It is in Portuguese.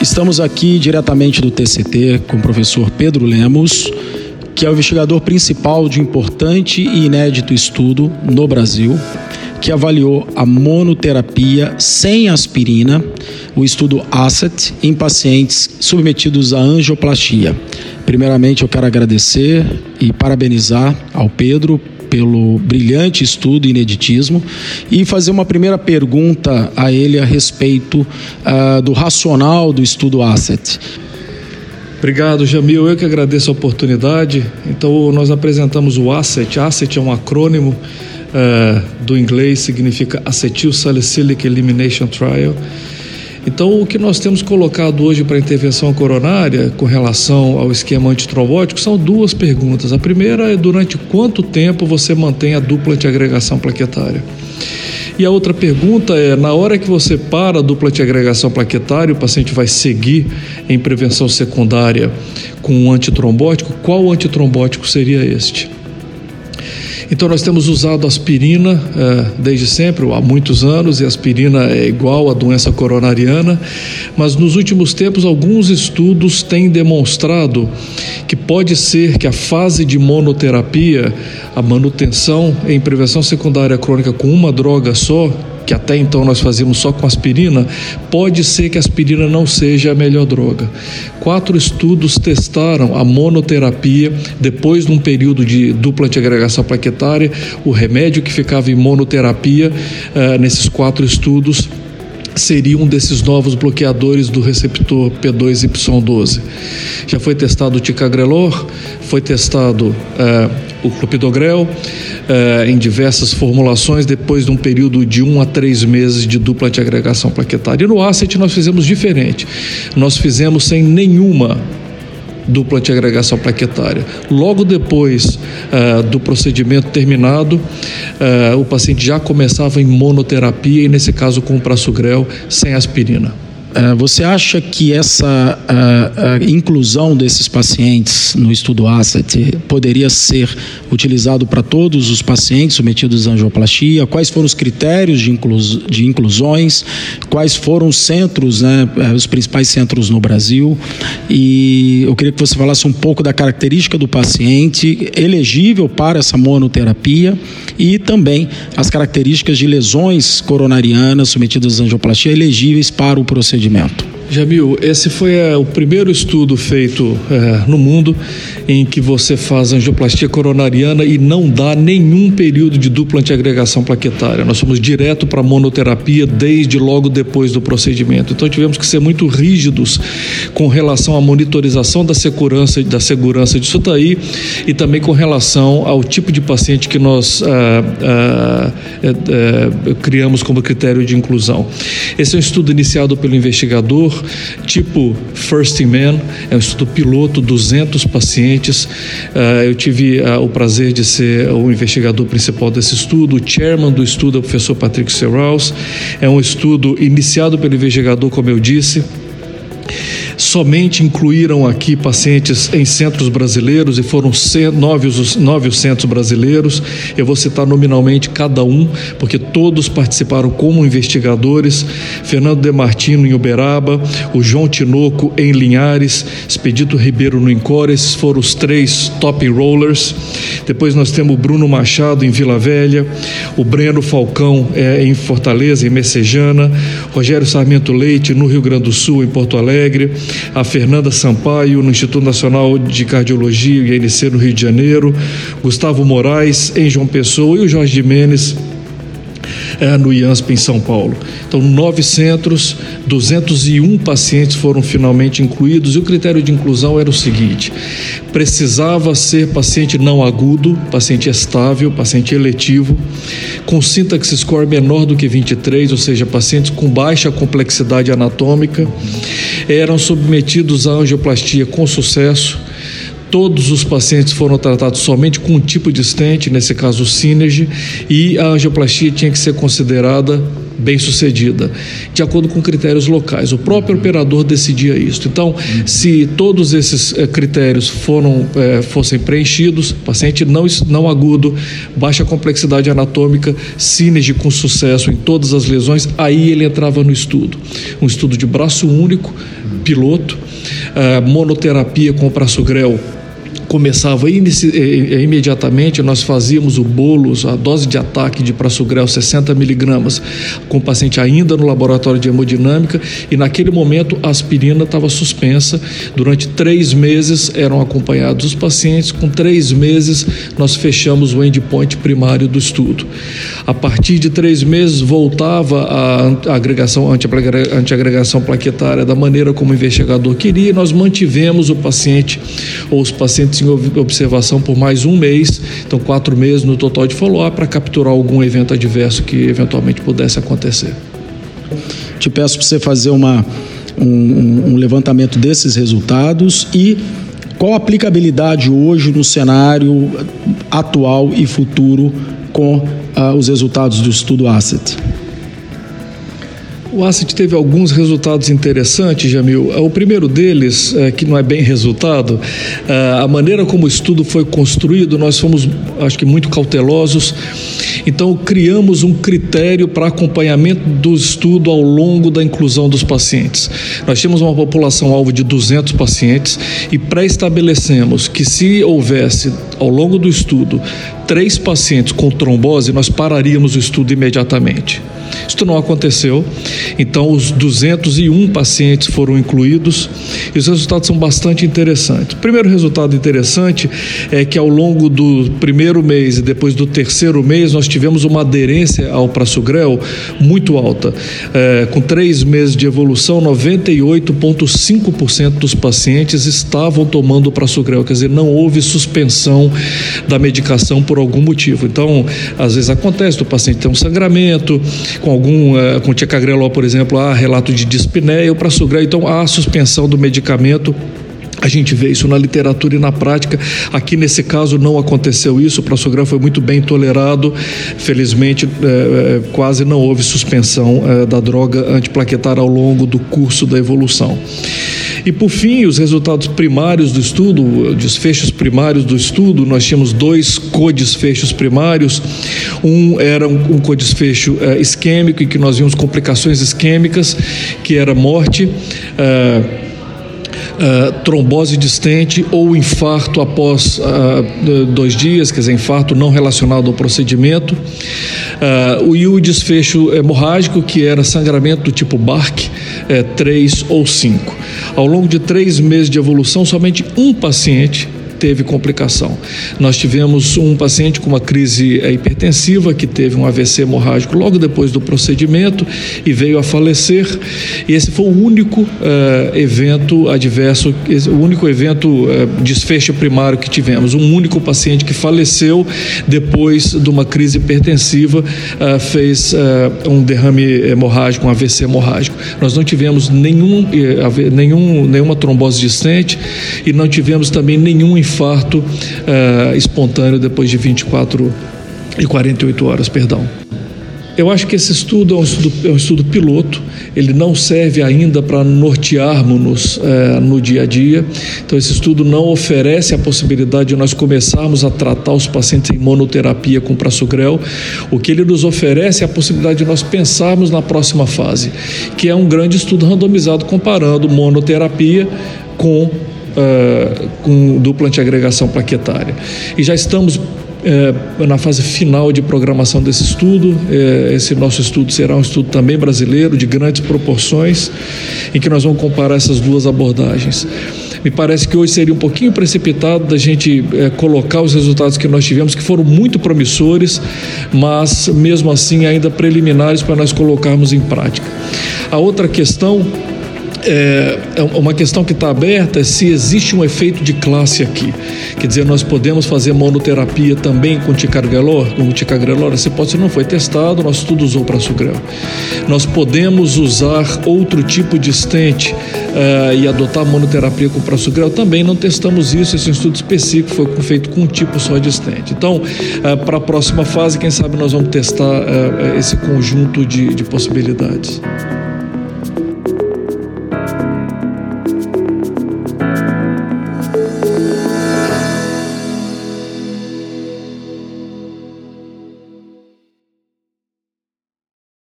Estamos aqui diretamente do TCT com o professor Pedro Lemos, que é o investigador principal de importante e inédito estudo no Brasil, que avaliou a monoterapia sem aspirina, o estudo ASSET, em pacientes submetidos à angioplastia. Primeiramente, eu quero agradecer e parabenizar ao Pedro pelo brilhante estudo ineditismo e fazer uma primeira pergunta a ele a respeito uh, do racional do estudo Asset. Obrigado, Jamil. Eu que agradeço a oportunidade. Então, nós apresentamos o ASSET. ASSET é um acrônimo uh, do inglês, significa Acetyl Salicylic Elimination Trial. Então, o que nós temos colocado hoje para intervenção coronária com relação ao esquema antitrombótico são duas perguntas. A primeira é durante quanto tempo você mantém a dupla antiagregação plaquetária? E a outra pergunta é: na hora que você para a dupla antiagregação plaquetária, o paciente vai seguir em prevenção secundária com um antitrombótico, qual antitrombótico seria este? Então nós temos usado aspirina é, desde sempre, há muitos anos, e aspirina é igual à doença coronariana, mas nos últimos tempos alguns estudos têm demonstrado que pode ser que a fase de monoterapia, a manutenção em prevenção secundária crônica com uma droga só, que até então nós fazíamos só com aspirina, pode ser que a aspirina não seja a melhor droga. Quatro estudos testaram a monoterapia depois de um período de dupla antiagregação plaquetária, o remédio que ficava em monoterapia, uh, nesses quatro estudos seria um desses novos bloqueadores do receptor P2Y12. Já foi testado o ticagrelor, foi testado uh, o clopidogrel uh, em diversas formulações depois de um período de um a três meses de dupla antiagregação plaquetária. E no ACET nós fizemos diferente. Nós fizemos sem nenhuma dupla antiagregação plaquetária. Logo depois uh, do procedimento terminado, uh, o paciente já começava em monoterapia e, nesse caso, com o prasugrel sem aspirina. É, você acha que essa a, a inclusão desses pacientes no estudo ASSET poderia ser utilizado para todos os pacientes submetidos à angioplastia? Quais foram os critérios de, inclus, de inclusões? Quais foram os centros, né, é, os principais centros no Brasil? E eu queria que você falasse um pouco da característica do paciente elegível para essa monoterapia e também as características de lesões coronarianas submetidas à angioplastia elegíveis para o procedimento procedimento. Jamil, esse foi é, o primeiro estudo feito é, no mundo em que você faz angioplastia coronariana e não dá nenhum período de dupla antiagregação plaquetária. Nós fomos direto para monoterapia desde logo depois do procedimento. Então tivemos que ser muito rígidos com relação à monitorização da segurança, da segurança disso daí e também com relação ao tipo de paciente que nós ah, ah, criamos como critério de inclusão. Esse é um estudo iniciado pelo investigador tipo First in Man, é um estudo piloto, 200 pacientes. Uh, eu tive uh, o prazer de ser o investigador principal desse estudo. O chairman do estudo é o professor Patrick Serraus. É um estudo iniciado pelo investigador, como eu disse somente incluíram aqui pacientes em centros brasileiros e foram nove os, nove os centros brasileiros. Eu vou citar nominalmente cada um, porque todos participaram como investigadores. Fernando Demartino em Uberaba, o João Tinoco em Linhares, Expedito Ribeiro no Encore, esses foram os três top rollers. Depois nós temos o Bruno Machado em Vila Velha, o Breno Falcão é, em Fortaleza, em Messejana, Rogério Sarmento Leite no Rio Grande do Sul, em Porto Alegre, a Fernanda Sampaio no Instituto Nacional de Cardiologia INC no Rio de Janeiro, Gustavo Moraes em João Pessoa. E o Jorge de Menes é, no IANSP em São Paulo. Então, nove centros, 201 pacientes foram finalmente incluídos e o critério de inclusão era o seguinte: precisava ser paciente não agudo, paciente estável, paciente eletivo, com sintaxe score menor do que 23, ou seja, pacientes com baixa complexidade anatômica, eram submetidos à angioplastia com sucesso Todos os pacientes foram tratados somente com um tipo de estente, nesse caso o Synergy, e a angioplastia tinha que ser considerada bem sucedida, de acordo com critérios locais. O próprio operador decidia isso. Então, se todos esses eh, critérios foram, eh, fossem preenchidos, paciente não, não agudo, baixa complexidade anatômica, sínerge com sucesso em todas as lesões, aí ele entrava no estudo. Um estudo de braço único, piloto, eh, monoterapia com o praçogrel começava eh, eh, imediatamente, nós fazíamos o bolos, a dose de ataque de prasugrel 60 miligramas, com o paciente ainda no laboratório de hemodinâmica, e naquele momento a aspirina estava suspensa. Durante três meses eram acompanhados os pacientes, com três meses nós fechamos o endpoint primário do estudo. A partir de três meses voltava a agregação, antiagregação plaquetária da maneira como o investigador queria, e nós mantivemos o paciente ou os pacientes em observação por mais um mês, então quatro meses no total de follow-up para capturar algum evento adverso que eventualmente pudesse acontecer. Te peço para você fazer uma, um, um levantamento desses resultados e qual a aplicabilidade hoje no cenário atual e futuro com uh, os resultados do estudo ASSET? O ACIT teve alguns resultados interessantes, Jamil. O primeiro deles, é, que não é bem resultado, é, a maneira como o estudo foi construído, nós fomos, acho que, muito cautelosos. Então, criamos um critério para acompanhamento do estudo ao longo da inclusão dos pacientes. Nós tínhamos uma população-alvo de 200 pacientes e pré-estabelecemos que, se houvesse, ao longo do estudo, três pacientes com trombose, nós pararíamos o estudo imediatamente. Isto não aconteceu, então os 201 pacientes foram incluídos e os resultados são bastante interessantes. O primeiro resultado interessante é que ao longo do primeiro mês e depois do terceiro mês nós tivemos uma aderência ao prasugrel muito alta. É, com três meses de evolução, 98,5% dos pacientes estavam tomando o prasugrel, quer dizer, não houve suspensão da medicação por algum motivo. Então, às vezes acontece, o paciente tem um sangramento, com algum, uh, com ticagrelol, por exemplo, há relato de dispneia, o prasugrel, então há suspensão do medicamento a gente vê isso na literatura e na prática. Aqui nesse caso não aconteceu isso, o prasugrel foi muito bem tolerado. Felizmente, é, quase não houve suspensão é, da droga antiplaquetária ao longo do curso da evolução. E por fim, os resultados primários do estudo, desfechos primários do estudo, nós tínhamos dois codesfechos primários. Um era um, um codesfecho uh, isquêmico, em que nós vimos complicações isquêmicas, que era morte. Uh, uh, trombose distente ou infarto após uh, dois dias, quer dizer, infarto não relacionado ao procedimento. Uh, e o desfecho hemorrágico, que era sangramento do tipo BARC, é, 3 ou 5. Ao longo de três meses de evolução, somente um paciente teve complicação. Nós tivemos um paciente com uma crise é, hipertensiva que teve um AVC hemorrágico logo depois do procedimento e veio a falecer. E esse foi o único uh, evento adverso, o único evento uh, desfecho primário que tivemos. Um único paciente que faleceu depois de uma crise hipertensiva uh, fez um derrame hemorrágico, um AVC hemorrágico. Nós não tivemos nenhum, nenhum, nenhuma trombose distante e não tivemos também nenhum infarto uh, espontâneo depois de 24 e 48 horas, perdão. Eu acho que esse estudo é um estudo, é um estudo piloto, ele não serve ainda para nortearmos-nos eh, no dia a dia. Então, esse estudo não oferece a possibilidade de nós começarmos a tratar os pacientes em monoterapia com prasugrel. O que ele nos oferece é a possibilidade de nós pensarmos na próxima fase, que é um grande estudo randomizado comparando monoterapia com uh, com dupla antiagregação plaquetária. E já estamos uh, na fase final de programação desse estudo. Uh, esse nosso estudo será um estudo também brasileiro, de grandes proporções, em que nós vamos comparar essas duas abordagens. Me parece que hoje seria um pouquinho precipitado da gente colocar os resultados que nós tivemos, que foram muito promissores, mas mesmo assim ainda preliminares para nós colocarmos em prática. A outra questão é, é, uma questão que está aberta é se existe um efeito de classe aqui. Quer dizer, nós podemos fazer monoterapia também com ticagrelor? Com ticagrelor, essa hipótese não foi testada, nosso estudo usou prasugrel. Nós podemos usar outro tipo de estente uh, e adotar monoterapia com prasugrel? Também não testamos isso, esse é estudo específico foi feito com um tipo só de estente. Então, para a próxima fase, quem sabe nós vamos testar esse conjunto de, de possibilidades.